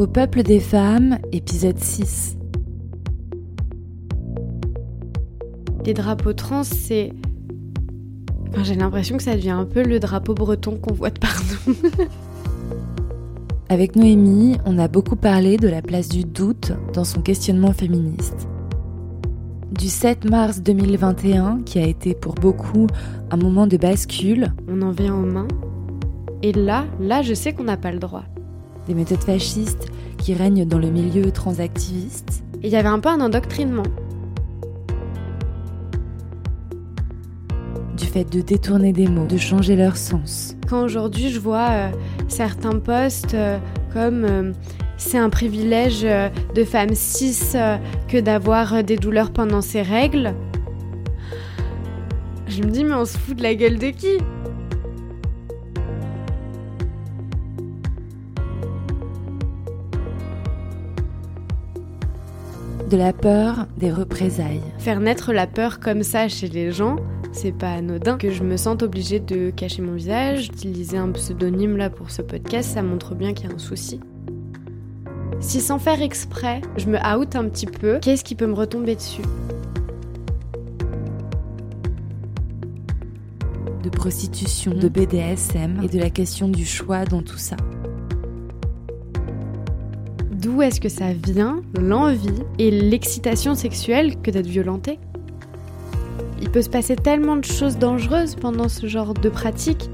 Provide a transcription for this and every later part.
Au peuple des femmes, épisode 6. Les drapeaux trans, c'est. Enfin, j'ai l'impression que ça devient un peu le drapeau breton qu'on voit de partout. Avec Noémie, on a beaucoup parlé de la place du doute dans son questionnement féministe. Du 7 mars 2021, qui a été pour beaucoup un moment de bascule. On en vient aux mains. Et là, là, je sais qu'on n'a pas le droit. Des méthodes fascistes qui règnent dans le milieu transactiviste. Et il y avait un peu un endoctrinement. Du fait de détourner des mots, de changer leur sens. Quand aujourd'hui je vois euh, certains posts euh, comme euh, c'est un privilège de femme cis que d'avoir des douleurs pendant ses règles, je me dis mais on se fout de la gueule de qui? De la peur des représailles. Faire naître la peur comme ça chez les gens, c'est pas anodin. Que je me sente obligée de cacher mon visage, d'utiliser un pseudonyme là pour ce podcast, ça montre bien qu'il y a un souci. Si sans faire exprès, je me out un petit peu, qu'est-ce qui peut me retomber dessus? De prostitution, de BDSM et de la question du choix dans tout ça d'où est-ce que ça vient, l'envie et l'excitation sexuelle que d'être violenté Il peut se passer tellement de choses dangereuses pendant ce genre de pratique.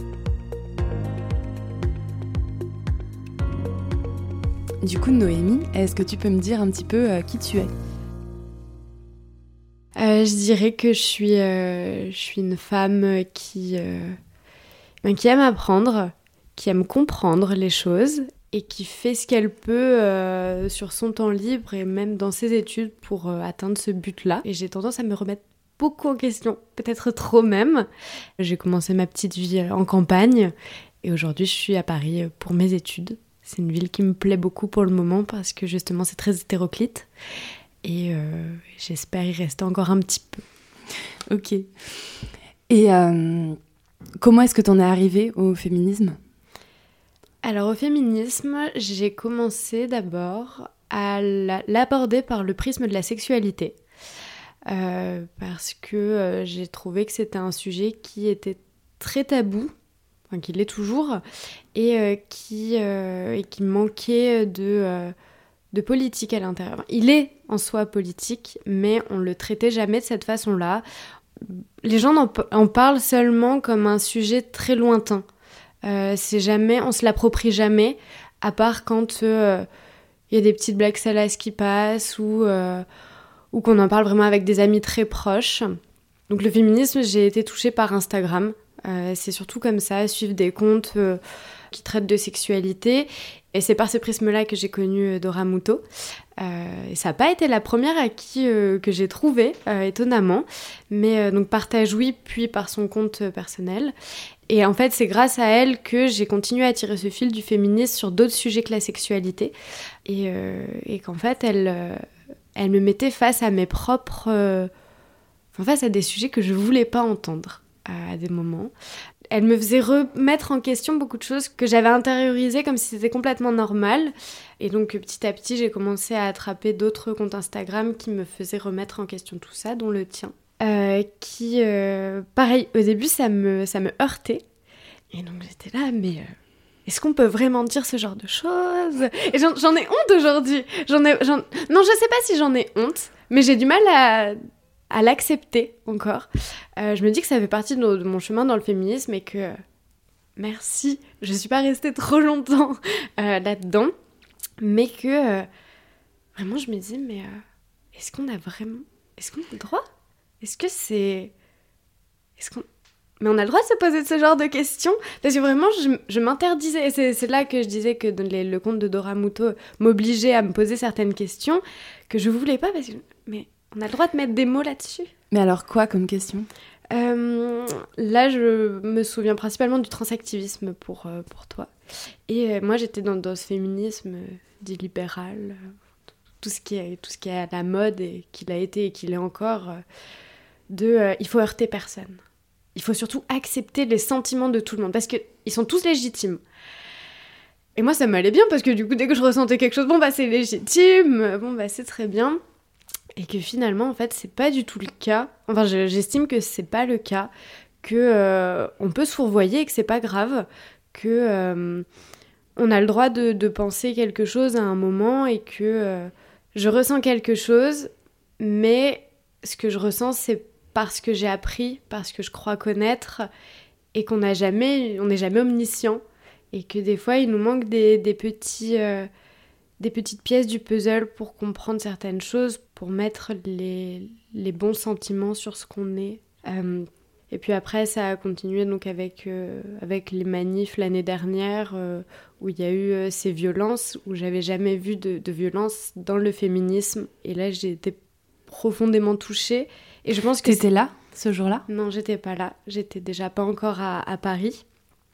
Du coup, Noémie, est-ce que tu peux me dire un petit peu euh, qui tu es? Euh, Je dirais que je suis, euh, je suis une femme qui, qui aime apprendre, qui aime comprendre les choses et qui fait ce qu'elle peut euh, sur son temps libre et même dans ses études pour euh, atteindre ce but-là. Et j'ai tendance à me remettre beaucoup en question, peut-être trop même. J'ai commencé ma petite vie en campagne et aujourd'hui je suis à Paris pour mes études. C'est une ville qui me plaît beaucoup pour le moment parce que justement c'est très hétéroclite et euh, j'espère y rester encore un petit peu. Ok. Et comment est-ce que tu en es arrivée au féminisme? Alors au féminisme, j'ai commencé d'abord à l'aborder par le prisme de la sexualité. Euh, parce que euh, j'ai trouvé que c'était un sujet qui était très tabou, enfin qui l'est toujours, et, euh, qui, qui manquait de, de politique à l'intérieur. Il est en soi politique, mais on le traitait jamais de cette façon-là. Les gens en parlent seulement comme un sujet très lointain. Euh, c'est jamais, on se l'approprie jamais, à part quand il euh, y a des petites blagues salaces qui passent ou, euh, ou qu'on en parle vraiment avec des amis très proches. Donc le féminisme, j'ai été touchée par Instagram. c'est surtout comme ça, suivre des comptes qui traitent de sexualité. Et c'est par ce prisme-là que j'ai connu Dora Muto. et ça n'a pas été la première à qui que j'ai trouvé, étonnamment. Mais donc partage oui, puis par son compte personnel. Et en fait, c'est grâce à elle que j'ai continué à tirer ce fil du féminisme sur d'autres sujets que la sexualité. Et, euh, qu'en fait, elle, euh, elle me mettait face à mes propres. Euh, face à des sujets que je voulais pas entendre à des moments. Elle me faisait remettre en question beaucoup de choses que j'avais intériorisées comme si c'était complètement normal. Et donc petit à petit, j'ai commencé à attraper d'autres comptes Instagram qui me faisaient remettre en question tout ça, dont le tien. Euh, qui, euh, pareil, au début, ça me, ça me heurtait. Et donc j'étais là, mais euh, est-ce qu'on peut vraiment dire ce genre de choses? Et j'en ai honte aujourd'hui. J'en ai, non, je sais pas si j'en ai honte, mais j'ai du mal à, à l'accepter encore. je me dis que ça fait partie de, mon chemin dans le féminisme et que merci, je suis pas restée trop longtemps là-dedans, mais que vraiment je me dis, mais est-ce qu'on a vraiment, est-ce qu'on a le droit? Est-ce que c'est. Est-ce qu'on. Mais on a le droit de se poser ce genre de questions? Parce que vraiment, je, m'interdisais. Et c'est là que je disais que le compte de Dora Muto m'obligeait à me poser certaines questions que je voulais pas parce que. Mais on a le droit de mettre des mots là-dessus. Mais alors quoi comme question? Euh, Là, je me souviens principalement du transactivisme pour, euh, pour toi. Et euh, moi, j'étais dans, dans, ce féminisme dit libéral, tout ce, qui est, tout ce qui est à la mode et qu'il a été et qu'il est encore de euh, il faut heurter personne. il faut surtout accepter les sentiments de tout le monde parce qu'ils sont tous légitimes. Et moi, ça m'allait bien parce que du coup, dès que je ressentais quelque chose, bon, bah, c'est légitime, bon, bah, c'est très bien. Et que finalement, en fait, c'est pas du tout le cas. Enfin, j'estime que c'est pas le cas, que euh, on peut se et que c'est pas grave, que euh, on a le droit de, penser quelque chose à un moment et que je ressens quelque chose, mais ce que je ressens, c'est parce que j'ai appris, parce que je crois connaître et qu'on n'a jamais, on n'est jamais omniscient et que des fois il nous manque des, petits, euh, des petites pièces du puzzle pour comprendre certaines choses, pour mettre les, bons sentiments sur ce qu'on est. Euh, et puis après, ça a continué donc avec, euh, avec les manifs l'année dernière, où il y a eu ces violences, où j'avais jamais vu de, de violence dans le féminisme. Et là, j'ai été profondément touchée. Et je pense que. T'étais là ce jour-là? Non, j'étais pas là. J'étais déjà pas encore à Paris.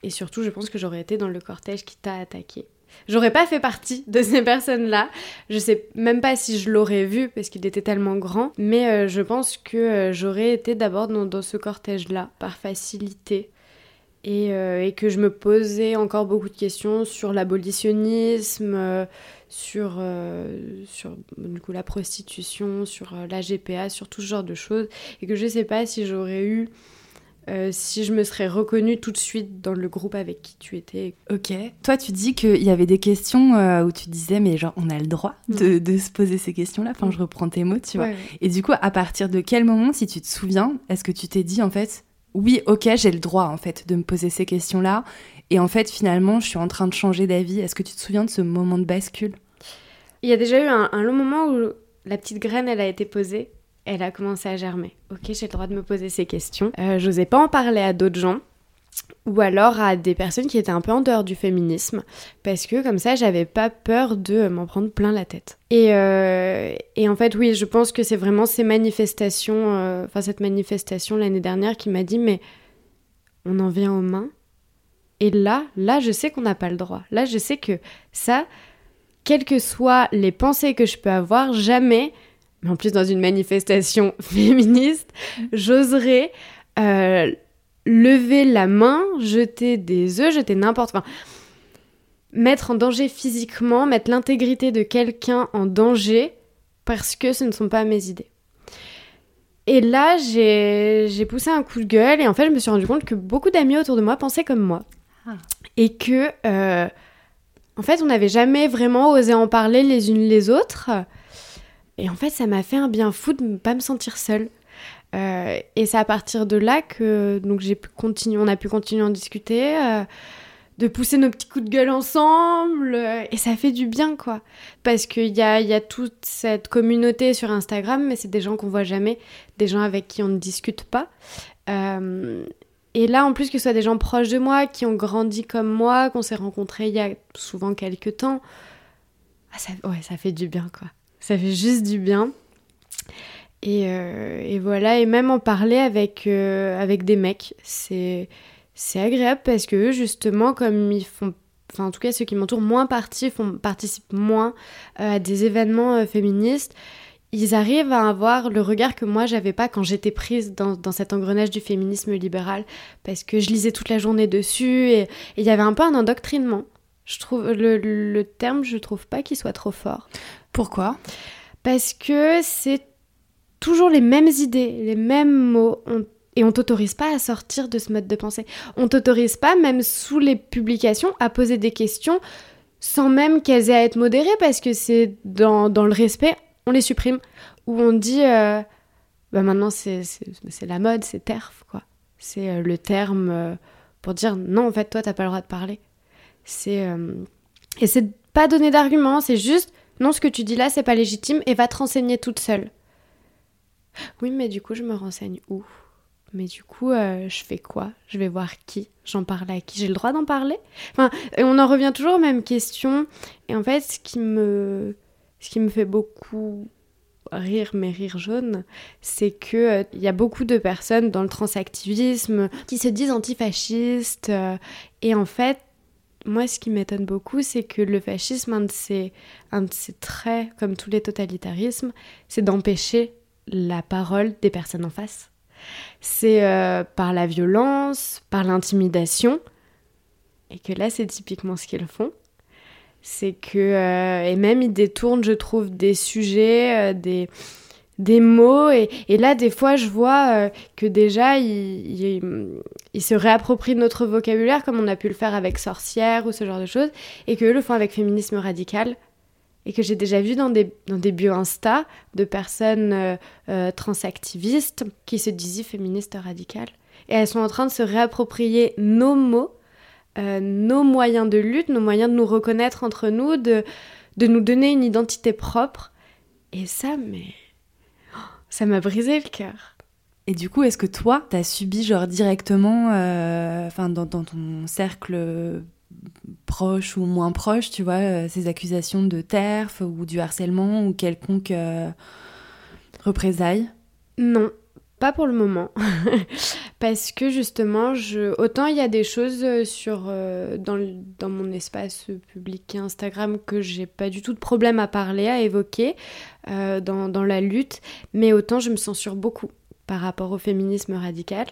Et surtout, je pense que j'aurais été dans le cortège qui t'a attaqué. J'aurais pas fait partie de ces personnes-là. Je sais même pas si je l'aurais vu parce qu'il était tellement grand. Mais euh, je pense que euh, j'aurais été d'abord dans, ce cortège-là, par facilité. Et, euh, et, que je me posais encore beaucoup de questions sur l'abolitionnisme, sur, sur du coup, la prostitution, sur la GPA, sur tout ce genre de choses. Et que je sais pas si j'aurais eu euh, si je me serais reconnue tout de suite dans le groupe avec qui tu étais. Ok. Toi, tu dis qu'il y avait des questions euh, où tu disais, mais genre, on a le droit de, de se poser ces questions-là. Enfin, je reprends tes mots, tu vois. Et du coup, à partir de quel moment, si tu te souviens, est-ce que tu t'es dit, en fait, oui, ok, j'ai le droit, en fait, de me poser ces questions-là. Et en fait, finalement, je suis en train de changer d'avis. Est-ce que tu te souviens de ce moment de bascule? Il y a déjà eu un, long moment où la petite graine, elle a été posée elle a commencé à germer. Ok, j'ai le droit de me poser ces questions. Euh, J'osais pas en parler à d'autres gens ou alors à des personnes qui étaient un peu en dehors du féminisme, parce que comme ça, j'avais pas peur de m'en prendre plein la tête. Et, euh, et, en fait, oui, je pense que c'est vraiment ces manifestations, euh, cette manifestation l'année dernière qui m'a dit, mais on en vient aux mains. Et là, là, je sais qu'on n'a pas le droit. Là, je sais que ça, quelles que soient les pensées que je peux avoir, jamais mais en plus dans une manifestation féministe, j'oserais euh, lever la main, jeter des œufs, jeter n'importe quoi. Mettre en danger physiquement, mettre l'intégrité de quelqu'un en danger parce que ce ne sont pas mes idées. Et là, j'ai poussé un coup de gueule et en fait, je me suis rendu compte que beaucoup d'amis autour de moi pensaient comme moi. Ah. Et que, euh, en fait, on n'avait jamais vraiment osé en parler les unes les autres. Et en fait, ça m'a fait un bien fou de ne pas me sentir seule. Euh, et c'est à partir de là que donc j'ai pu on a pu continuer à en discuter, euh, de pousser nos petits coups de gueule ensemble, euh, et ça fait du bien quoi. Parce qu'il y a, y a toute cette communauté sur Instagram, mais c'est des gens qu'on voit jamais, des gens avec qui on ne discute pas. et là, en plus que ce soit des gens proches de moi, qui ont grandi comme moi, qu'on s'est rencontrés il y a souvent quelques temps, ah, ouais, ça fait du bien quoi ça fait juste du bien. Et, euh, voilà, et même en parler avec, euh, avec des mecs, c'est, c'est agréable parce que justement, comme ils font, enfin en tout cas ceux qui m'entourent moins partie, font, participent moins euh, à des événements féministes, ils arrivent à avoir le regard que moi j'avais pas quand j'étais prise dans, dans, cet engrenage du féminisme libéral, parce que je lisais toute la journée dessus et il y avait un peu un endoctrinement. Je trouve le, le terme, je trouve pas qu'il soit trop fort. Pourquoi? Parce que c'est toujours les mêmes idées, les mêmes mots. Et on t'autorise pas à sortir de ce mode de pensée. On t'autorise pas, même sous les publications, à poser des questions sans même qu'elles aient à être modérées parce que c'est dans, le respect, on les supprime. Ou on dit, euh, bah maintenant c'est la mode, c'est TERF, quoi. C'est euh, le terme euh, pour dire non, en fait, toi, t'as pas le droit de parler. C'est. et c'est pas donner d'arguments, c'est juste non, ce que tu dis là, c'est pas légitime et va te renseigner toute seule. Oui, mais du coup, je me renseigne où? Mais du coup, euh, je fais quoi? Je vais voir qui? J'en parle à qui? J'ai le droit d'en parler? Enfin, on en revient toujours aux mêmes questions. Et en fait, ce qui me, ce qui me fait beaucoup rire, mais rire jaune, c'est que euh, il y a beaucoup de personnes dans le transactivisme qui se disent antifascistes. Euh, et en fait, moi, ce qui m'étonne beaucoup, c'est que le fascisme, un de, ses, un de ses traits, comme tous les totalitarismes, c'est d'empêcher la parole des personnes en face. c'est par la violence, par l'intimidation, et que là c'est typiquement ce qu'ils font. C'est que, et même ils détournent, je trouve, des sujets, des, des mots. Et, là, des fois, je vois euh, que déjà, ils il, se réapproprient notre vocabulaire, comme on a pu le faire avec sorcière ou ce genre de choses, et qu'eux le font avec féminisme radical. Et que j'ai déjà vu dans des, dans des bio Insta de personnes euh, euh, transactivistes qui se disaient féministes radicales. Et elles sont en train de se réapproprier nos mots, nos moyens de lutte, nos moyens de nous reconnaître entre nous, de, de nous donner une identité propre. Et ça, mais ça m'a brisé le cœur. Et du coup, est-ce que toi, t'as subi genre directement, euh, enfin dans, ton cercle proche ou moins proche, tu vois, euh, ces accusations de terf ou du harcèlement ou quelconque euh, représailles? Non, pas pour le moment. Parce que justement, autant il y a des choses sur, dans, dans, mon espace public Instagram que j'ai pas du tout de problème à parler, à évoquer dans, dans, la lutte, mais autant je me censure beaucoup par rapport au féminisme radical.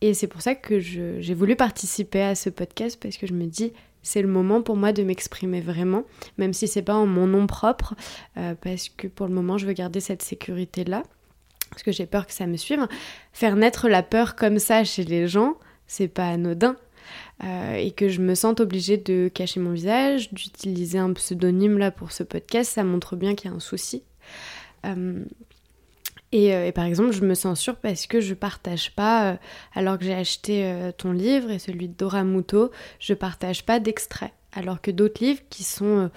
Et c'est pour ça que j'ai voulu participer à ce podcast parce que je me dis c'est le moment pour moi de m'exprimer vraiment, même si c'est pas en mon nom propre, parce que pour le moment je veux garder cette sécurité là parce que j'ai peur que ça me suive. Faire naître la peur comme ça chez les gens, c'est pas anodin. Euh, et que je me sente obligée de cacher mon visage, d'utiliser un pseudonyme là pour ce podcast, ça montre bien qu'il y a un souci. Euh, euh, et, par exemple, je me sens sûre parce que je partage pas, alors que j'ai acheté ton livre et celui de Dora Muto, je partage pas d'extrait. Alors que d'autres livres qui sont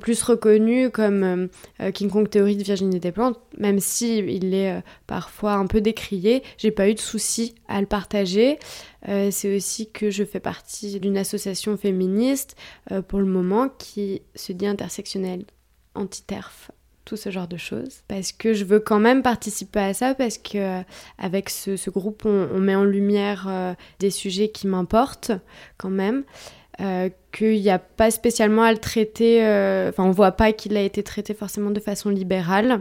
plus reconnus comme euh, euh, King Kong Théorie de Virginie Desplantes, même si il est euh, parfois un peu décrié, j'ai pas eu de souci à le partager. c'est aussi que je fais partie d'une association féministe pour le moment qui se dit intersectionnelle anti-TERF tout ce genre de choses parce que je veux quand même participer à ça parce que avec ce, groupe on, met en lumière des sujets qui m'importent quand même euh, qu'il n'y a pas spécialement à le traiter, euh, enfin on voit pas qu'il a été traité forcément de façon libérale.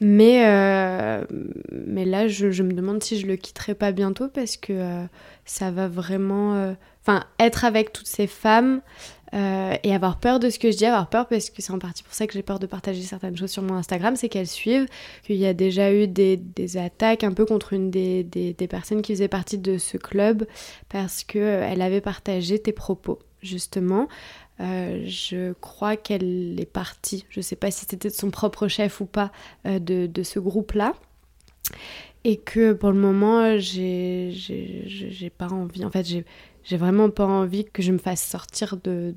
Mais, euh, mais là, je, je, me demande si je le quitterai pas bientôt parce que ça va vraiment... Enfin, être avec toutes ces femmes, euh, et avoir peur de ce que je dis, avoir peur parce que c'est en partie pour ça que j'ai peur de partager certaines choses sur mon Instagram, c'est qu'elles suivent, qu'il y a déjà eu des, des, attaques un peu contre une des, des, personnes qui faisaient partie de ce club parce qu'elle euh, avait partagé tes propos, justement. Euh, je crois qu'elle est partie, je sais pas si c'était de son propre chef ou pas, de, de ce groupe-là. Et que pour le moment j'ai pas envie. En fait j'ai j'ai vraiment pas envie que je me fasse sortir de,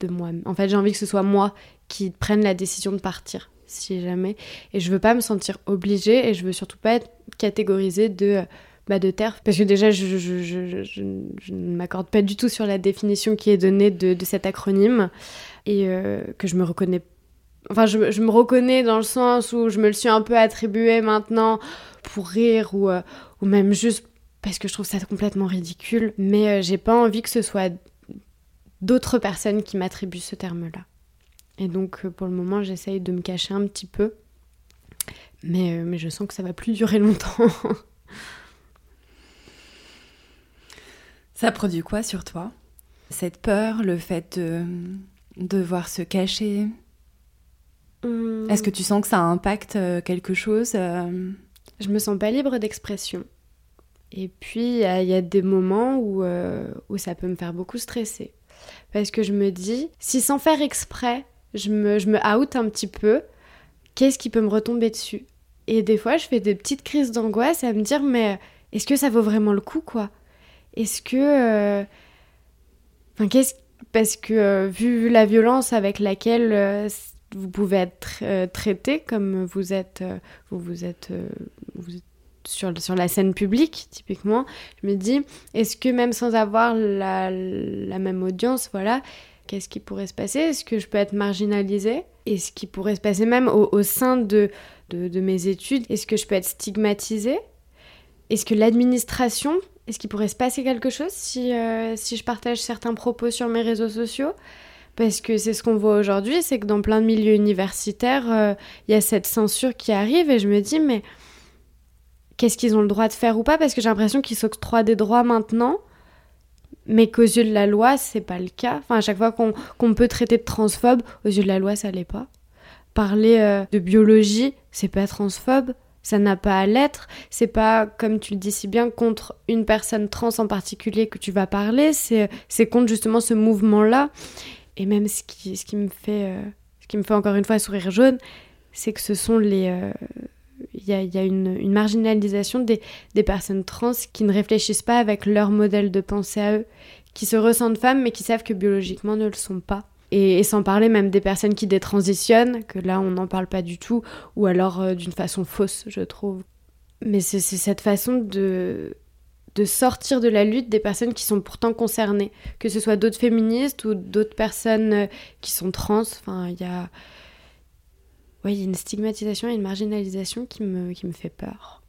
de moi. En fait, j'ai envie que ce soit moi qui prenne la décision de partir, si jamais. Et je veux pas me sentir obligée et je veux surtout pas être catégorisée de, bah, de terre. Parce que déjà, je, je, je, je ne m'accorde pas du tout sur la définition qui est donnée de, de cet acronyme et euh, que je me reconnais. Enfin, je, je, me reconnais dans le sens où je me le suis un peu attribué maintenant pour rire ou, euh, ou même juste parce que je trouve ça complètement ridicule, mais euh, j'ai pas envie que ce soit d'autres personnes qui m'attribuent ce terme-là. Et donc euh, pour le moment, j'essaye de me cacher un petit peu, mais, euh, mais je sens que ça va plus durer longtemps. ça produit quoi sur toi Cette peur, le fait de devoir se cacher? Hum. Est-ce que tu sens que ça impacte quelque chose Je me sens pas libre d'expression. Et puis, il y, a des moments où, euh, où ça peut me faire beaucoup stresser. Parce que je me dis, si sans faire exprès, je me, je me out un petit peu, qu'est-ce qui peut me retomber dessus? Et des fois, je fais des petites crises d'angoisse à me dire, mais est-ce que ça vaut vraiment le coup, quoi? Est-ce que... Euh. Parce que euh, vu la violence avec laquelle vous pouvez être traité, comme vous êtes... vous, vous êtes sur, sur la scène publique, typiquement, je me dis, est-ce que même sans avoir la, la même audience, voilà, qu'est-ce qui pourrait se passer? Est-ce que je peux être marginalisée? Et ce qui pourrait se passer même au, au sein de, de, mes études Est-ce que je peux être stigmatisée? Est-ce que l'administration, est-ce qu'il pourrait se passer quelque chose si, euh, si je partage certains propos sur mes réseaux sociaux? Parce que c'est ce qu'on voit aujourd'hui, c'est que dans plein de milieux universitaires, euh, il y a cette censure qui arrive et je me dis, mais qu'est-ce qu'ils ont le droit de faire ou pas, parce que j'ai l'impression qu'ils s'octroient des droits maintenant, mais qu'aux yeux de la loi, c'est pas le cas. Enfin, à chaque fois qu'on peut traiter de transphobe, aux yeux de la loi, ça l'est pas. Parler euh, de biologie, c'est pas transphobe, ça n'a pas à l'être. C'est pas, comme tu le dis si bien, contre une personne trans en particulier que tu vas parler, c'est contre justement ce mouvement-là. Et même ce qui, ce qui me fait, euh, ce qui me fait encore une fois sourire jaune, c'est que ce sont les, euh, y a, y a une, marginalisation des, personnes trans qui ne réfléchissent pas avec leur modèle de pensée à eux, qui se ressentent femmes mais qui savent que biologiquement ne le sont pas. Et, sans parler même des personnes qui détransitionnent, que là on n'en parle pas du tout, ou alors euh, d'une façon fausse, je trouve. Mais c'est cette façon de, de sortir de la lutte des personnes qui sont pourtant concernées, que ce soit d'autres féministes ou d'autres personnes euh, qui sont trans. Enfin, il y a oui, il y a une stigmatisation et une marginalisation qui me, qui me fait peur.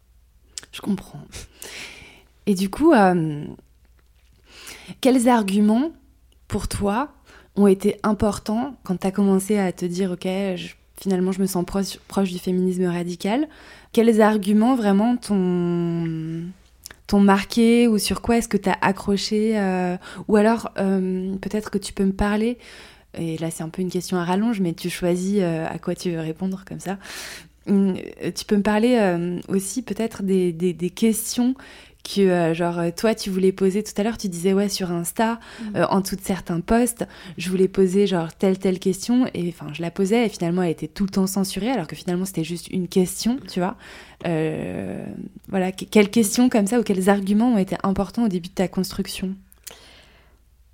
Je comprends. Et du coup, euh, quels arguments pour toi ont été importants quand tu as commencé à te dire, ok, finalement je me sens proche, proche, du féminisme radical? Quels arguments vraiment t'ont marqué ou sur quoi est-ce que tu as accroché euh, Ou alors, euh, peut-être que tu peux me parler et là c'est un peu une question à rallonge, mais tu choisis euh, à quoi tu veux répondre comme ça. Hum, tu peux me parler euh, aussi peut-être des, des, questions que euh, genre toi tu voulais poser tout à l'heure tu disais ouais sur Insta mmh. en tout certains posts je voulais poser genre telle telle question et enfin je la posais et finalement elle était tout le temps censurée alors que finalement c'était juste une question tu vois voilà quelles questions comme ça ou quels arguments ont été importants au début de ta construction?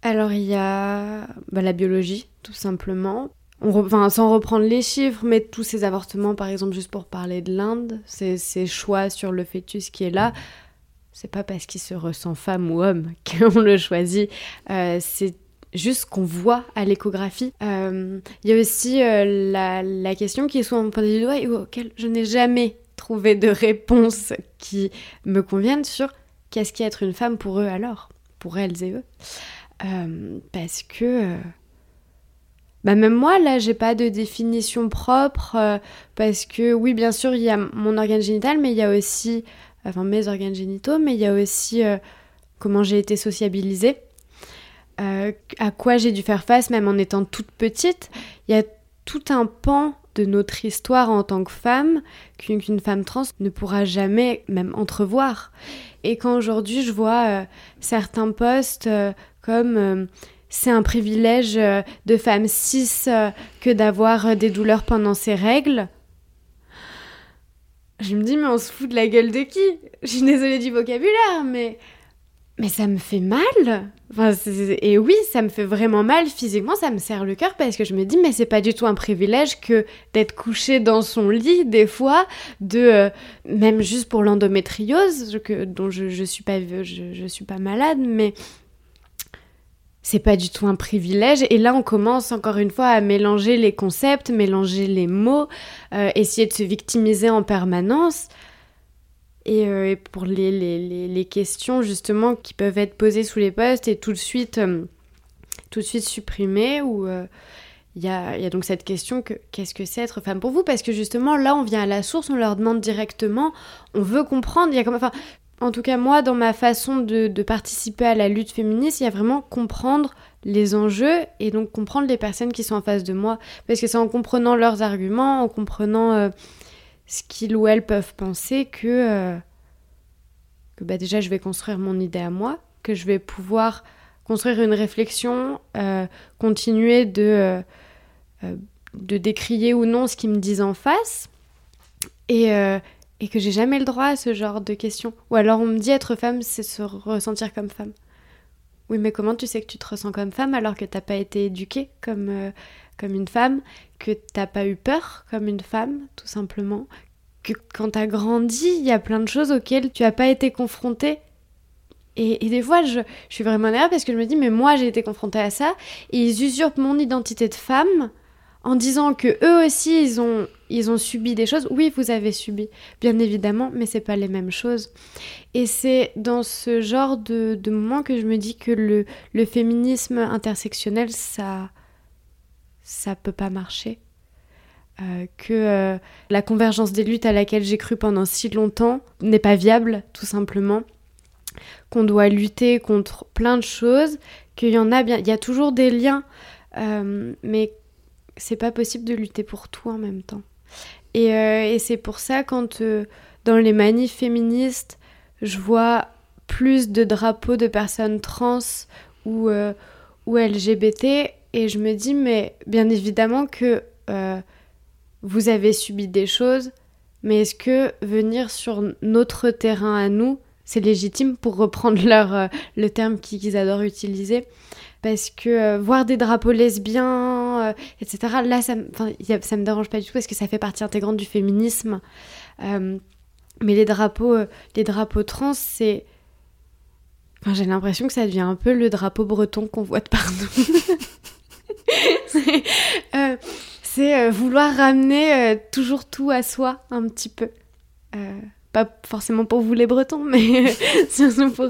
Alors il y a bah, la biologie, tout simplement. On sans reprendre les chiffres, mais tous ces avortements, par exemple, juste pour parler de l'Inde, ces, choix sur le fœtus qui est là, c'est pas parce qu'il se ressent femme ou homme qu'on le choisit. Euh, c'est juste qu'on voit à l'échographie. Euh, il y a aussi euh, la, question qui est souvent pointée du doigt et auquel je n'ai jamais trouvé de réponse qui me convienne sur qu'est-ce qu'être être une femme pour eux alors, pour elles et eux. Euh, parce que euh, bah même moi là j'ai pas de définition propre euh, parce que oui bien sûr il y a mon organe génital mais il y a aussi enfin mes organes génitaux mais il y a aussi comment j'ai été sociabilisée. À quoi j'ai dû faire face même en étant toute petite. Il y a tout un pan de notre histoire en tant que femme qu'une femme trans ne pourra jamais même entrevoir. Et quand aujourd'hui je vois certains postes comme euh, c'est un privilège euh, de femme cis euh, que d'avoir des douleurs pendant ses règles. Je me dis, mais on se fout de la gueule de qui? Je suis désolée du vocabulaire, mais. Mais ça me fait mal enfin, Et oui, ça me fait vraiment mal physiquement, ça me serre le cœur parce que je me dis, mais c'est pas du tout un privilège que d'être couché dans son lit, des fois, de. même juste pour l'endométriose, dont je, je, suis pas, je, je suis pas malade, mais c'est pas du tout un privilège. Et là, on commence encore une fois à mélanger les concepts, mélanger les mots, euh, essayer de se victimiser en permanence. Et, euh, pour les, questions justement qui peuvent être posées sous les postes et tout de suite, euh, supprimées, ou il y a, donc cette question que qu'est-ce que c'est être femme pour vous? Parce que justement, là, on vient à la source, on leur demande directement, on veut comprendre. Il y a comme, en tout cas, moi, dans ma façon de, participer à la lutte féministe, il y a vraiment comprendre les enjeux et donc comprendre les personnes qui sont en face de moi. Parce que c'est en comprenant leurs arguments, en comprenant euh, ce qu'ils ou elles peuvent penser que, euh, que bah, déjà je vais construire mon idée à moi, que je vais pouvoir construire une réflexion, euh, continuer de, de décrier ou non ce qu'ils me disent en face. Et, et que j'ai jamais le droit à ce genre de questions. Ou alors on me dit être femme, c'est se ressentir comme femme. Oui, mais comment tu sais que tu te ressens comme femme alors que t'as pas été éduquée comme, euh, comme une femme, que t'as pas eu peur comme une femme, tout simplement, que quand t'as grandi, il y a plein de choses auxquelles tu as pas été confrontée. Et, et des fois, je, je suis vraiment nerveuse parce que je me dis, mais moi j'ai été confrontée à ça, et ils usurpent mon identité de femme en disant que eux aussi ils ont ils ont subi des choses. Oui, vous avez subi, bien évidemment, mais c'est pas les mêmes choses. Et c'est dans ce genre de, de moment que je me dis que le, le féminisme intersectionnel, ça ça peut pas marcher. que la convergence des luttes à laquelle j'ai cru pendant si longtemps n'est pas viable, tout simplement, qu'on doit lutter contre plein de choses, qu'il y en a bien, il y a toujours des liens, mais c'est pas possible de lutter pour tout en même temps. Et, et c'est pour ça quand dans les manifs féministes, je vois plus de drapeaux de personnes trans ou, euh, ou LGBT et je me dis mais bien évidemment que euh, vous avez subi des choses mais est-ce que venir sur notre terrain à nous c'est légitime pour reprendre leur, euh, le terme qu'ils adorent utiliser? Parce que voir des drapeaux lesbiens, etc., là, ça, ça me dérange pas du tout parce que ça fait partie intégrante du féminisme. mais les drapeaux, les drapeaux trans, c'est j'ai l'impression que ça devient un peu le drapeau breton qu'on voit de partout. c'est euh, euh, vouloir ramener euh, toujours tout à soi un petit peu. Pas forcément pour vous les bretons, mais surtout pour,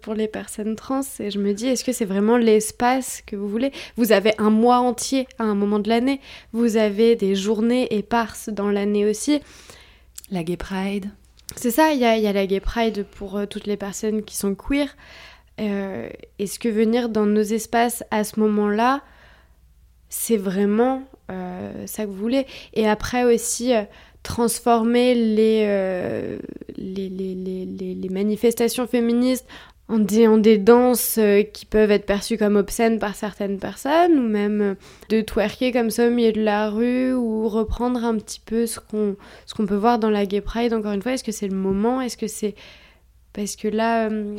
pour les personnes trans. Et je me dis, est-ce que c'est vraiment l'espace que vous voulez? Vous avez un mois entier à un moment de l'année. Vous avez des journées éparses dans l'année aussi. La Gay Pride. C'est ça, il y a, la Gay Pride pour euh, toutes les personnes qui sont queer. Euh, Est-ce que venir dans nos espaces à ce moment-là, c'est vraiment euh, ça que vous voulez? Et après aussi, euh, transformer les, les, les, les, manifestations féministes en des, danses euh, qui peuvent être perçues comme obscènes par certaines personnes, ou même euh, de twerker comme ça au milieu de la rue, ou reprendre un petit peu ce qu'on ce qu'on peut voir dans la Gay Pride. Encore une fois, est-ce que c'est le moment? Est-ce que c'est... Parce que là... Euh,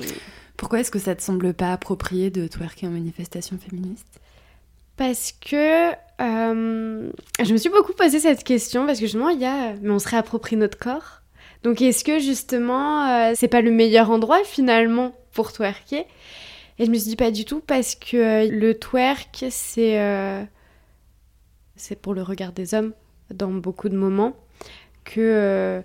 Pourquoi est-ce que ça te semble pas approprié de twerker en manifestation féministe? parce que je me suis beaucoup posé cette question parce que justement il y a mais on se réapproprie notre corps donc est-ce que justement c'est pas le meilleur endroit finalement pour twerker? Et je me suis dit pas du tout parce que euh, le twerk, c'est euh, c'est pour le regard des hommes dans beaucoup de moments. Que. Euh,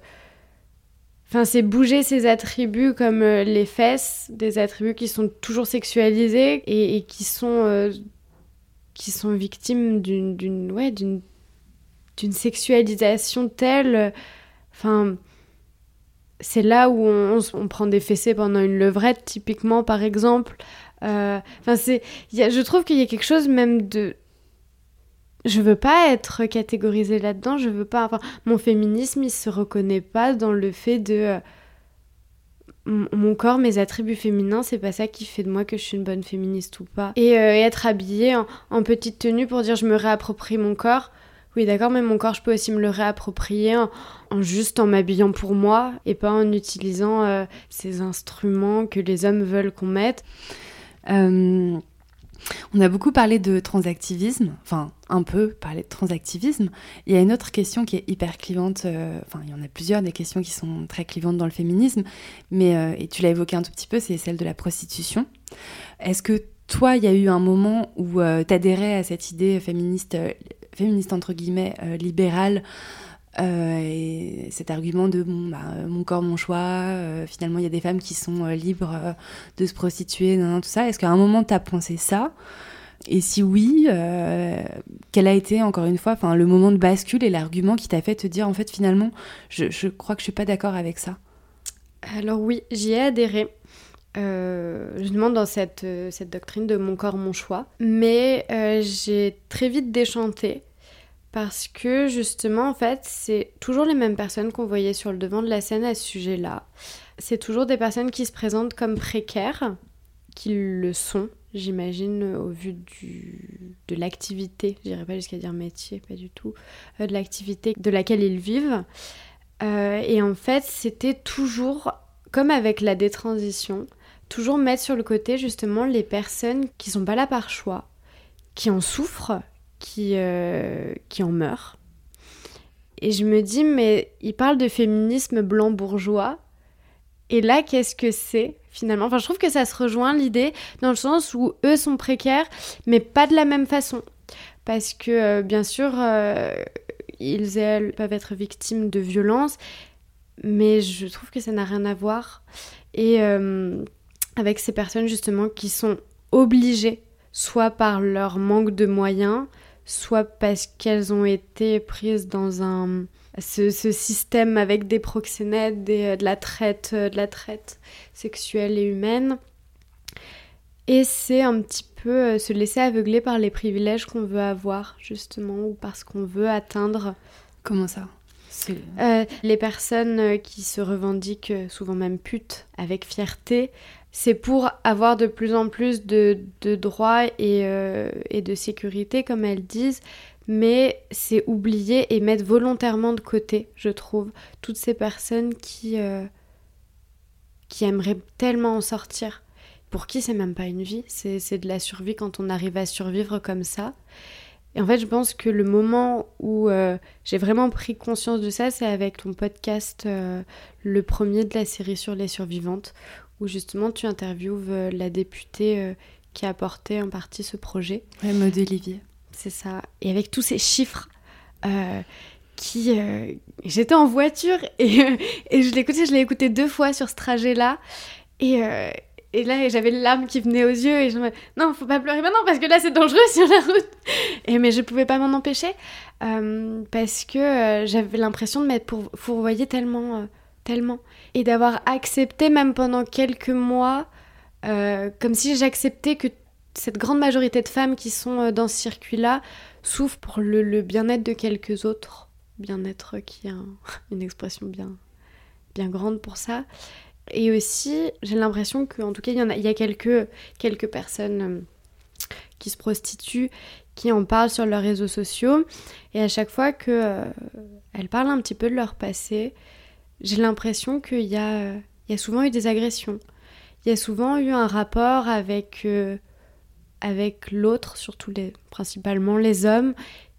enfin, c'est bouger ses attributs comme les fesses, des attributs qui sont toujours sexualisés et, qui sont qui sont victimes d'une ouais d'une d'une sexualisation telle. Enfin, c'est là où on, prend des fessées pendant une levrette, typiquement, par exemple. Euh, enfin, je trouve qu'il y a quelque chose même de. Je veux pas être catégorisée là-dedans. Je veux pas. Enfin, mon féminisme, il se reconnaît pas dans le fait de. Mon corps, mes attributs féminins, c'est pas ça qui fait de moi que je suis une bonne féministe ou pas. Et, euh, être habillée en, en, petite tenue pour dire je me réapproprie mon corps, oui, d'accord, mais mon corps, je peux aussi me le réapproprier en, juste en m'habillant pour moi et pas en utilisant euh, ces instruments que les hommes veulent qu'on mette. Euh, on a beaucoup parlé de transactivisme, enfin un peu parlé de transactivisme. Il y a une autre question qui est hyper clivante, euh, enfin il y en a plusieurs des questions qui sont très clivantes dans le féminisme, mais et tu l'as évoqué un tout petit peu, c'est celle de la prostitution. Est-ce que toi, il y a eu un moment où tu adhérais à cette idée féministe féministe entre guillemets euh, libérale euh, et cet argument de bah, mon corps, mon choix, euh, finalement il y a des femmes qui sont libres de se prostituer, tout ça. Est-ce qu'à un moment tu as pensé ça? Et si oui, quel a été encore une fois le moment de bascule et l'argument qui t'a fait te dire en fait finalement je, je crois que je suis pas d'accord avec ça? Alors oui, j'y ai adhéré. Euh, justement dans cette, cette doctrine de mon corps, mon choix. Mais j'ai très vite déchanté parce que justement, en fait, c'est toujours les mêmes personnes qu'on voyait sur le devant de la scène à ce sujet-là. C'est toujours des personnes qui se présentent comme précaires, qui le sont, j'imagine, au vu de l'activité, je dirais pas jusqu'à dire métier, pas du tout, euh, de l'activité de laquelle ils vivent. Euh, et en fait, c'était toujours, comme avec la détransition, toujours mettre sur le côté justement les personnes qui sont pas là par choix, qui en souffrent, qui, euh, qui en meurt. Et je me dis, mais il parle de féminisme blanc bourgeois. Et là, qu'est-ce que c'est finalement? Enfin, je trouve que ça se rejoint l'idée dans le sens où eux sont précaires, mais pas de la même façon. Parce que, euh, bien sûr, euh, ils et elles peuvent être victimes de violences, mais je trouve que ça n'a rien à voir. Et avec ces personnes, justement, qui sont obligées, soit par leur manque de moyens, soit parce qu'elles ont été prises dans un ce, système avec des proxénètes, de la traite, de la traite sexuelle et humaine. Et c'est un petit peu se laisser aveugler par les privilèges qu'on veut avoir, justement, ou parce qu'on veut atteindre. Comment ça? Euh, les personnes euh, qui se revendiquent, euh, souvent même putes, avec fierté, c'est pour avoir de plus en plus de, droits et, de sécurité, comme elles disent, mais c'est oublier et mettre volontairement de côté, je trouve, toutes ces personnes qui, qui aimeraient tellement en sortir. Pour qui c'est même pas une vie, c'est de la survie quand on arrive à survivre comme ça. Et en fait, je pense que le moment où euh, j'ai vraiment pris conscience de ça, c'est avec ton podcast, euh, le premier de la série sur les survivantes, où justement tu interviews euh, la députée qui a porté en partie ce projet. Ouais, Maud Olivier. C'est ça. Et avec tous ces chiffres qui... J'étais en voiture et, et je l'écoutais, je l'ai écouté deux fois sur ce trajet-là. Et, et là, j'avais les larmes qui venaient aux yeux et je me non, faut pas pleurer maintenant parce que là, c'est dangereux sur la route. Et mais je pouvais pas m'en empêcher euh, parce que euh, j'avais l'impression de m'être fourvoyée tellement, euh, tellement. Et d'avoir accepté, même pendant quelques mois, comme si j'acceptais que cette grande majorité de femmes qui sont dans ce circuit-là souffrent pour le, bien-être de quelques autres. Bien-être qui est une expression bien, bien grande pour ça. Et aussi, j'ai l'impression qu'en tout cas, il y, en a, y a quelques, quelques personnes euh, qui se prostituent, qui en parlent sur leurs réseaux sociaux. Et à chaque fois qu'elles euh, parlent un petit peu de leur passé, j'ai l'impression qu'il y a, y a souvent eu des agressions. Il y a souvent eu un rapport avec, euh, avec l'autre, surtout les, principalement les hommes,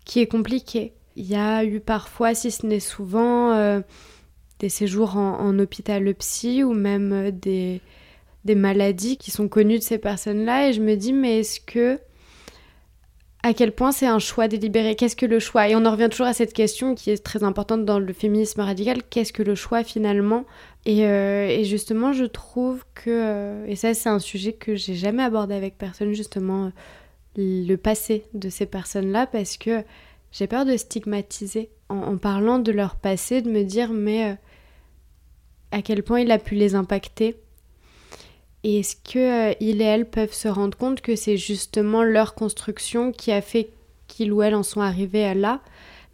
qui est compliqué. Il y a eu parfois, si ce n'est souvent, des séjours en, hôpital psy ou même euh, des, des maladies qui sont connues de ces personnes-là. Et je me dis, mais est-ce que à quel point c'est un choix délibéré? Qu'est-ce que le choix? Et on en revient toujours à cette question qui est très importante dans le féminisme radical. Qu'est-ce que le choix finalement? Et, euh, et, justement, je trouve que, euh, et ça c'est un sujet que j'ai jamais abordé avec personne, justement, le passé de ces personnes-là, parce que j'ai peur de stigmatiser en, parlant de leur passé, de me dire, mais à quel point il a pu les impacter. Et est-ce que euh, il et elle peuvent se rendre compte que c'est justement leur construction qui a fait qu'ils ou elles en sont arrivés à là,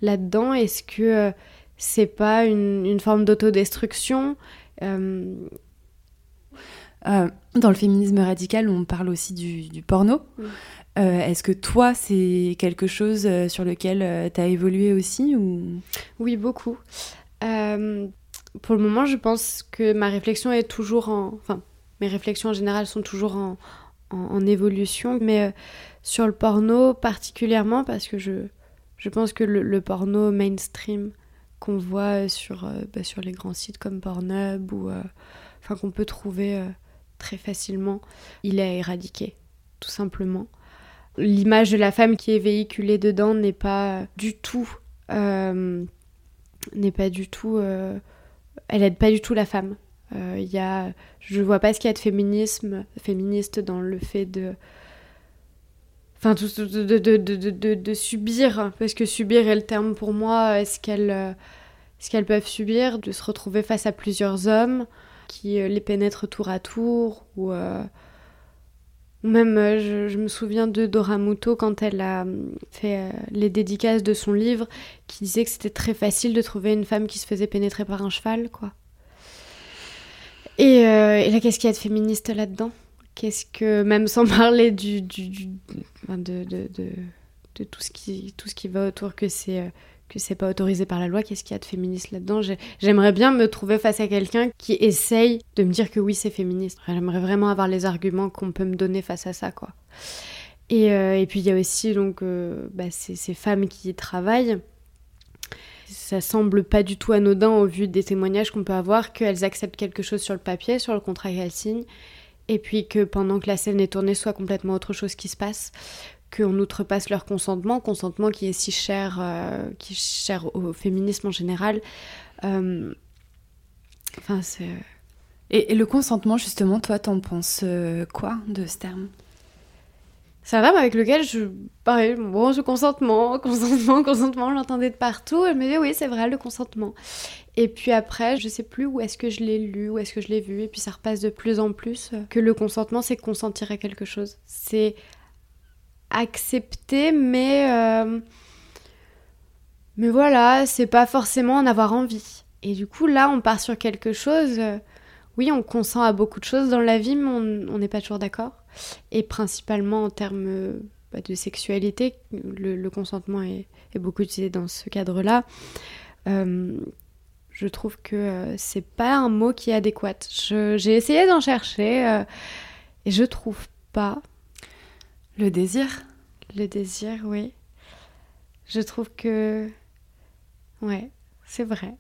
là-dedans? Est-ce que euh, c'est pas une, forme d'autodestruction? Euh, Dans le féminisme radical, on parle aussi du, porno. Est-ce que toi, c'est quelque chose sur lequel tu as évolué aussi ou... Oui, beaucoup pour le moment, je pense que ma réflexion est toujours en. Enfin, mes réflexions en général sont toujours en, en, évolution, mais euh, sur le porno particulièrement, parce que je, je pense que le, porno mainstream qu'on voit sur, euh, bah, sur les grands sites comme Pornhub ou. Euh, enfin, qu'on peut trouver très facilement, il est éradiqué, tout simplement. L'image de la femme qui est véhiculée dedans n'est pas du tout. n'est pas du tout elle aide pas du tout la femme. Euh, y a, je vois pas ce qu'il y a de féminisme, féministe dans le fait de. Enfin, de, subir, parce que subir est le terme pour moi, ce qu'elles peuvent subir, de se retrouver face à plusieurs hommes qui euh, les pénètrent tour à tour, ou. Euh, même, je, je, me souviens de Dora Muto quand elle a fait les dédicaces de son livre, qui disait que c'était très facile de trouver une femme qui se faisait pénétrer par un cheval, quoi. Et, euh, là, qu'est-ce qu'il y a de féministe là-dedans? Qu'est-ce que, même sans parler du, de, de, de, tout, ce qui, va autour, que c'est euh, que c'est pas autorisé par la loi, qu'est-ce qu'il y a de féministe là-dedans? J'aimerais bien me trouver face à quelqu'un qui essaye de me dire que oui, c'est féministe. J'aimerais vraiment avoir les arguments qu'on peut me donner face à ça, quoi. Et, euh, puis il y a aussi donc bah, ces, ces, femmes qui y travaillent ça semble pas du tout anodin au vu des témoignages qu'on peut avoir qu'elles acceptent quelque chose sur le papier, sur le contrat qu'elles signent, et puis que pendant que la scène est tournée, soit complètement autre chose qui se passe, qu'on outrepasse leur consentement, consentement qui est si cher, euh, qui est cher au féminisme en général. Euh, enfin, c'est. Euh, et, le consentement, justement, toi, t'en penses quoi de ce terme? C'est un terme avec lequel je. Pareil, bon, ce consentement, consentement, consentement, j'entendais de partout. Elle me dit oui, c'est vrai, le consentement. Et puis après, je sais plus où est-ce que je l'ai lu, où est-ce que je l'ai vu, et puis ça repasse de plus en plus que le consentement, c'est consentir à quelque chose. C'est accepter, mais. Euh, mais voilà, c'est pas forcément en avoir envie. Et du coup, là, on part sur quelque chose. Euh, oui, on consent à beaucoup de choses dans la vie, mais on n'est pas toujours d'accord. Et principalement en termes bah, de sexualité, le, consentement est, beaucoup utilisé dans ce cadre-là. Euh, je trouve que euh, c'est pas un mot qui est adéquat. J'ai essayé d'en chercher euh, et je trouve pas. Le désir Le désir, oui. Je trouve que. Ouais, c'est vrai.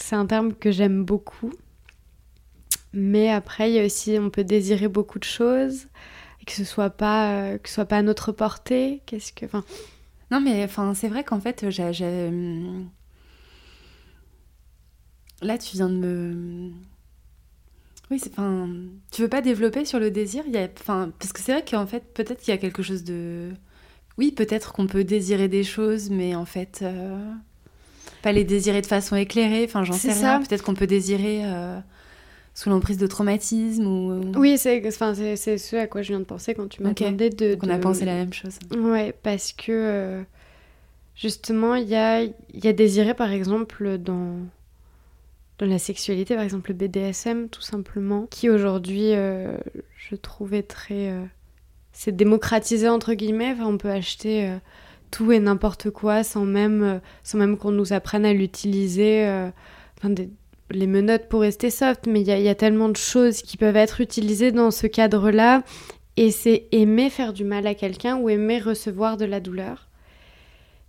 C'est un terme que j'aime beaucoup. Mais après, il y a aussi, on peut désirer beaucoup de choses, et que ce soit pas, euh, que ce soit pas à notre portée. Qu'est-ce que, enfin. Non, mais c'est vrai qu'en fait, hum, là, tu viens de me. Oui, c'est, enfin, tu veux pas développer sur le désir? Il y a, enfin, parce que c'est vrai qu'en fait, peut-être qu'il y a quelque chose de. Oui, peut-être qu'on peut désirer des choses, mais en fait, euh, pas les désirer de façon éclairée. Enfin, j'en sais rien. Peut-être qu'on peut désirer. Euh, sous l'emprise de traumatisme ou... Oui, c'est enfin, c'est ce à quoi je viens de penser quand tu m'as demandé de, On a pensé la même chose. Ouais, parce que euh, justement, il y a, y a désiré, par exemple, dans, dans la sexualité, par exemple le BDSM, tout simplement, qui aujourd'hui, euh, je trouvais très... c'est démocratisé, entre guillemets. On peut acheter tout et n'importe quoi sans même, sans même qu'on nous apprenne à l'utiliser. Enfin, les menottes pour rester soft, mais il y, a tellement de choses qui peuvent être utilisées dans ce cadre-là. Et c'est aimer faire du mal à quelqu'un ou aimer recevoir de la douleur.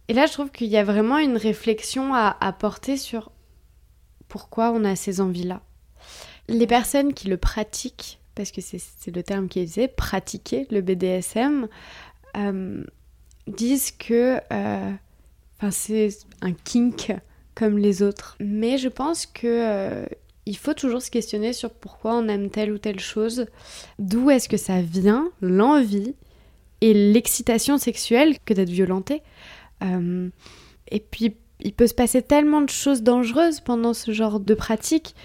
Et là, je trouve qu'il y a vraiment une réflexion à, à porter sur pourquoi on a ces envies-là. Les personnes qui le pratiquent, parce que c'est le terme qui est utilisé, pratiquer le BDSM, euh, disent que euh, c'est un kink comme les autres. Mais je pense que euh, il faut toujours se questionner sur pourquoi on aime telle ou telle chose, d'où est-ce que ça vient, l'envie et l'excitation sexuelle que d'être violenté. Et puis il peut se passer tellement de choses dangereuses pendant ce genre de pratique.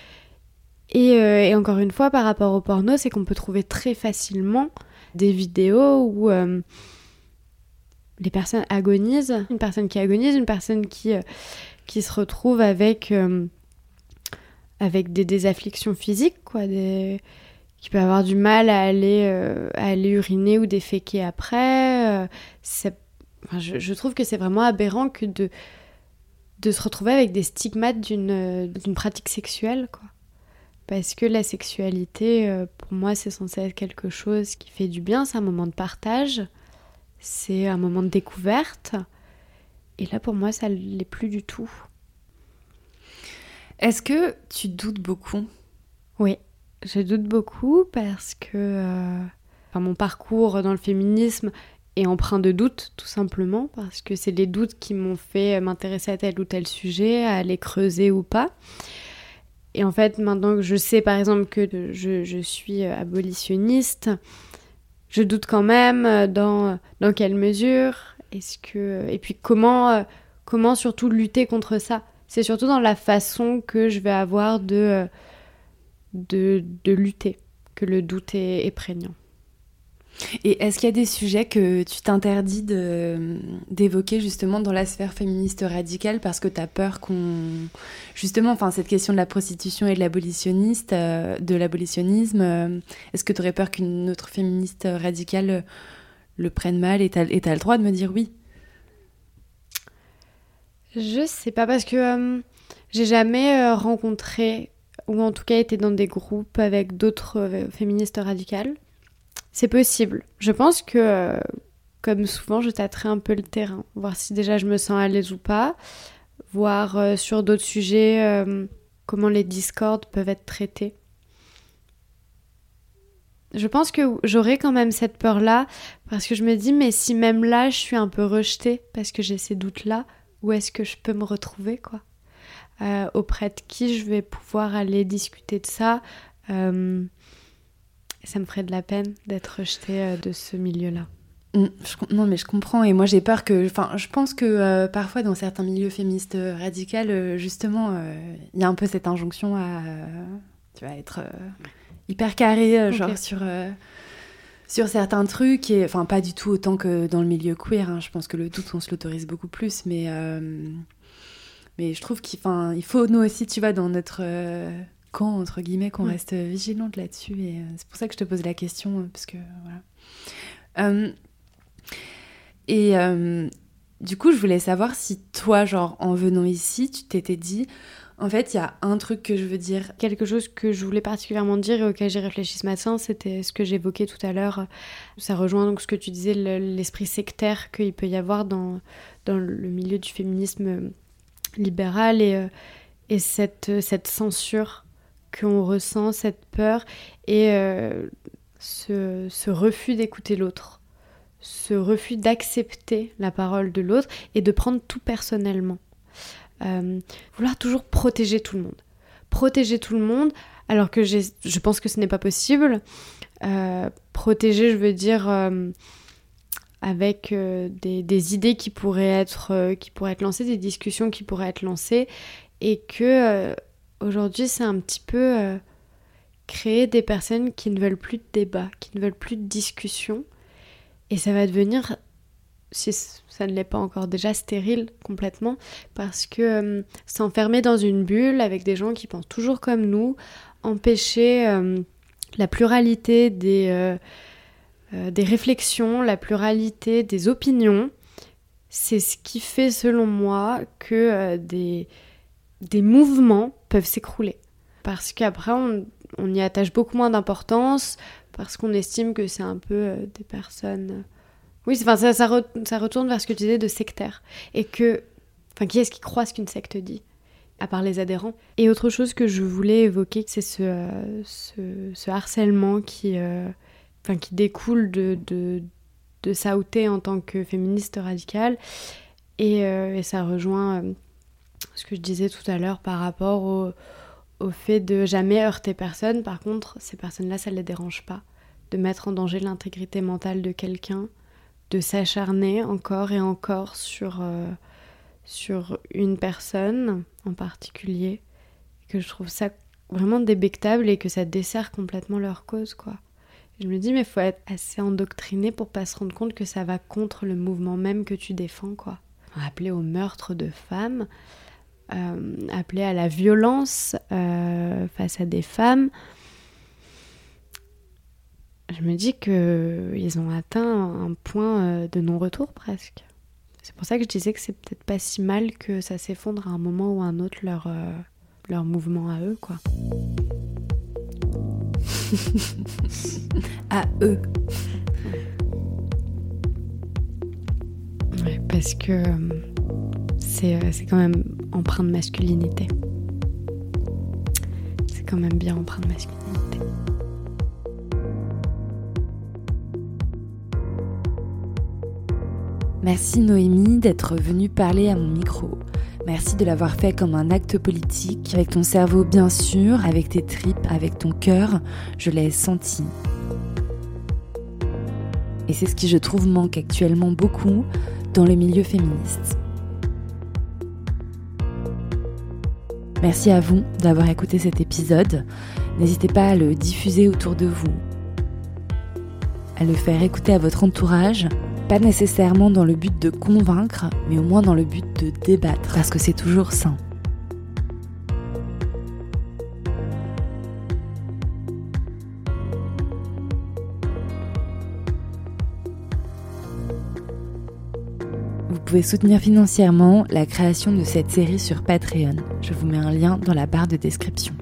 Et, euh, et encore une fois, par rapport au porno, c'est qu'on peut trouver très facilement des vidéos où les personnes agonisent, une personne qui agonise, une personne qui, qui se retrouvent avec, euh, avec des, des, afflictions physiques, quoi, qui peuvent avoir du mal à aller, euh, à aller uriner ou déféquer après. Euh, je, trouve que c'est vraiment aberrant que de, de se retrouver avec des stigmates d'une pratique sexuelle, quoi. Parce que la sexualité, pour moi, c'est censé être quelque chose qui fait du bien, c'est un moment de partage, c'est un moment de découverte. Et là, pour moi, ça ne l'est plus du tout. Est-ce que tu doutes beaucoup? Oui, je doute beaucoup parce que euh, mon parcours dans le féminisme est empreint de doutes, tout simplement, parce que c'est les doutes qui m'ont fait m'intéresser à tel ou tel sujet, à aller creuser ou pas. Et en fait, maintenant que je sais par exemple que je, suis abolitionniste, je doute quand même dans, dans quelle mesure, est-ce que et puis comment comment surtout lutter contre ça C'est surtout dans la façon que je vais avoir de de, de lutter que le doute est prégnant. Et est-ce qu'il y a des sujets que tu t'interdis d'évoquer justement dans la sphère féministe radicale parce que tu as peur qu'on... Justement, enfin, cette question de la prostitution et de euh, l'abolitionnisme, est-ce que tu aurais peur qu'une autre féministe radicale le prennent mal et t'as as le droit de me dire oui? Je sais pas parce que euh, j'ai jamais euh, rencontré ou en tout cas été dans des groupes avec d'autres euh, féministes radicales. C'est possible. Je pense que comme souvent je tâterai un peu le terrain, voir si déjà je me sens à l'aise ou pas, voir sur d'autres sujets comment les discordes peuvent être traités. Je pense que j'aurais quand même cette peur-là, parce que je me dis, mais si même là, je suis un peu rejetée, parce que j'ai ces doutes-là, où est-ce que je peux me retrouver, quoi? Euh, Auprès de qui je vais pouvoir aller discuter de ça euh, Ça me ferait de la peine d'être rejetée euh, de ce milieu-là. Mm, non, mais je comprends. Et moi, j'ai peur que. Enfin, je pense que euh, parfois, dans certains milieux féministes euh, radicaux, euh, justement, il y a un peu cette injonction à. tu vas être hyper carré, genre sur. sur certains trucs, et enfin pas du tout autant que dans le milieu queer, hein. je pense que le doute on se l'autorise beaucoup plus, mais, mais je trouve qu'il il faut nous aussi, tu vois, dans notre camp, entre guillemets, qu'on reste vigilante là-dessus, et c'est pour ça que je te pose la question, parce que voilà. Et euh, du coup, je voulais savoir si toi, genre, en venant ici, tu t'étais dit, en fait, il y a un truc que je veux dire. Quelque chose que je voulais particulièrement dire et auquel j'ai réfléchi ce matin, c'était ce que j'évoquais tout à l'heure. Ça rejoint donc ce que tu disais, l'esprit sectaire qu'il peut y avoir dans, dans le milieu du féminisme libéral et, euh, et cette, cette censure qu'on ressent, cette peur et euh, ce, refus d'écouter l'autre ce refus d'accepter la parole de l'autre et de prendre tout personnellement. Euh, vouloir toujours protéger tout le monde. Protéger tout le monde, alors que je pense que ce n'est pas possible. Euh, protéger, je veux dire, avec des, idées qui pourraient, être, qui pourraient être lancées, des discussions qui pourraient être lancées, et que aujourd'hui, c'est un petit peu créer des personnes qui ne veulent plus de débat, qui ne veulent plus de discussion, et ça va devenir, si ça ne l'est pas encore déjà, stérile complètement, parce que euh, s'enfermer dans une bulle avec des gens qui pensent toujours comme nous, empêcher euh, la pluralité des, euh, des réflexions, la pluralité des opinions, c'est ce qui fait selon moi que des, des mouvements peuvent s'écrouler. Parce qu'après, on, on y attache beaucoup moins d'importance, parce qu'on estime que c'est un peu euh, des personnes. Euh, oui, enfin, ça, ça, retourne vers ce que tu disais de sectaire. Et que. Enfin, qui est-ce qui croit ce qu'une secte dit À part les adhérents? Et autre chose que je voulais évoquer, c'est ce, euh, ce, harcèlement qui, qui découle de, de, de en tant que féministe radicale. Et ça rejoint ce que je disais tout à l'heure par rapport au fait de jamais heurter personne. Par contre, ces personnes-là, ça ne les dérange pas de mettre en danger l'intégrité mentale de quelqu'un, de s'acharner encore et encore sur, euh, sur une personne en particulier, que je trouve ça vraiment débectable et que ça dessert complètement leur cause, quoi. je me dis, mais il faut être assez endoctriné pour pas se rendre compte que ça va contre le mouvement même que tu défends, quoi. Appeler au meurtre de femmes, euh, appeler à la violence euh, face à des femmes, je me dis qu'ils ont atteint un point euh, de non-retour presque. C'est pour ça que je disais que c'est peut-être pas si mal que ça s'effondre à un moment ou à un autre leur, euh, leur mouvement à eux, quoi. à eux. Ouais, parce que c'est quand même empreint de masculinité. C'est quand même bien empreint de masculinité. Merci Noémie d'être venue parler à mon micro. Merci de l'avoir fait comme un acte politique, avec ton cerveau bien sûr, avec tes tripes, avec ton cœur, je l'ai senti. Et c'est ce qui je trouve manque actuellement beaucoup dans le milieu féministe. Merci à vous d'avoir écouté cet épisode. N'hésitez pas à le diffuser autour de vous, à le faire écouter à votre entourage pas nécessairement dans le but de convaincre, mais au moins dans le but de débattre, parce que c'est toujours sain. Pouvez soutenir financièrement la création de cette série sur Patreon. Je vous mets un lien dans la barre de description.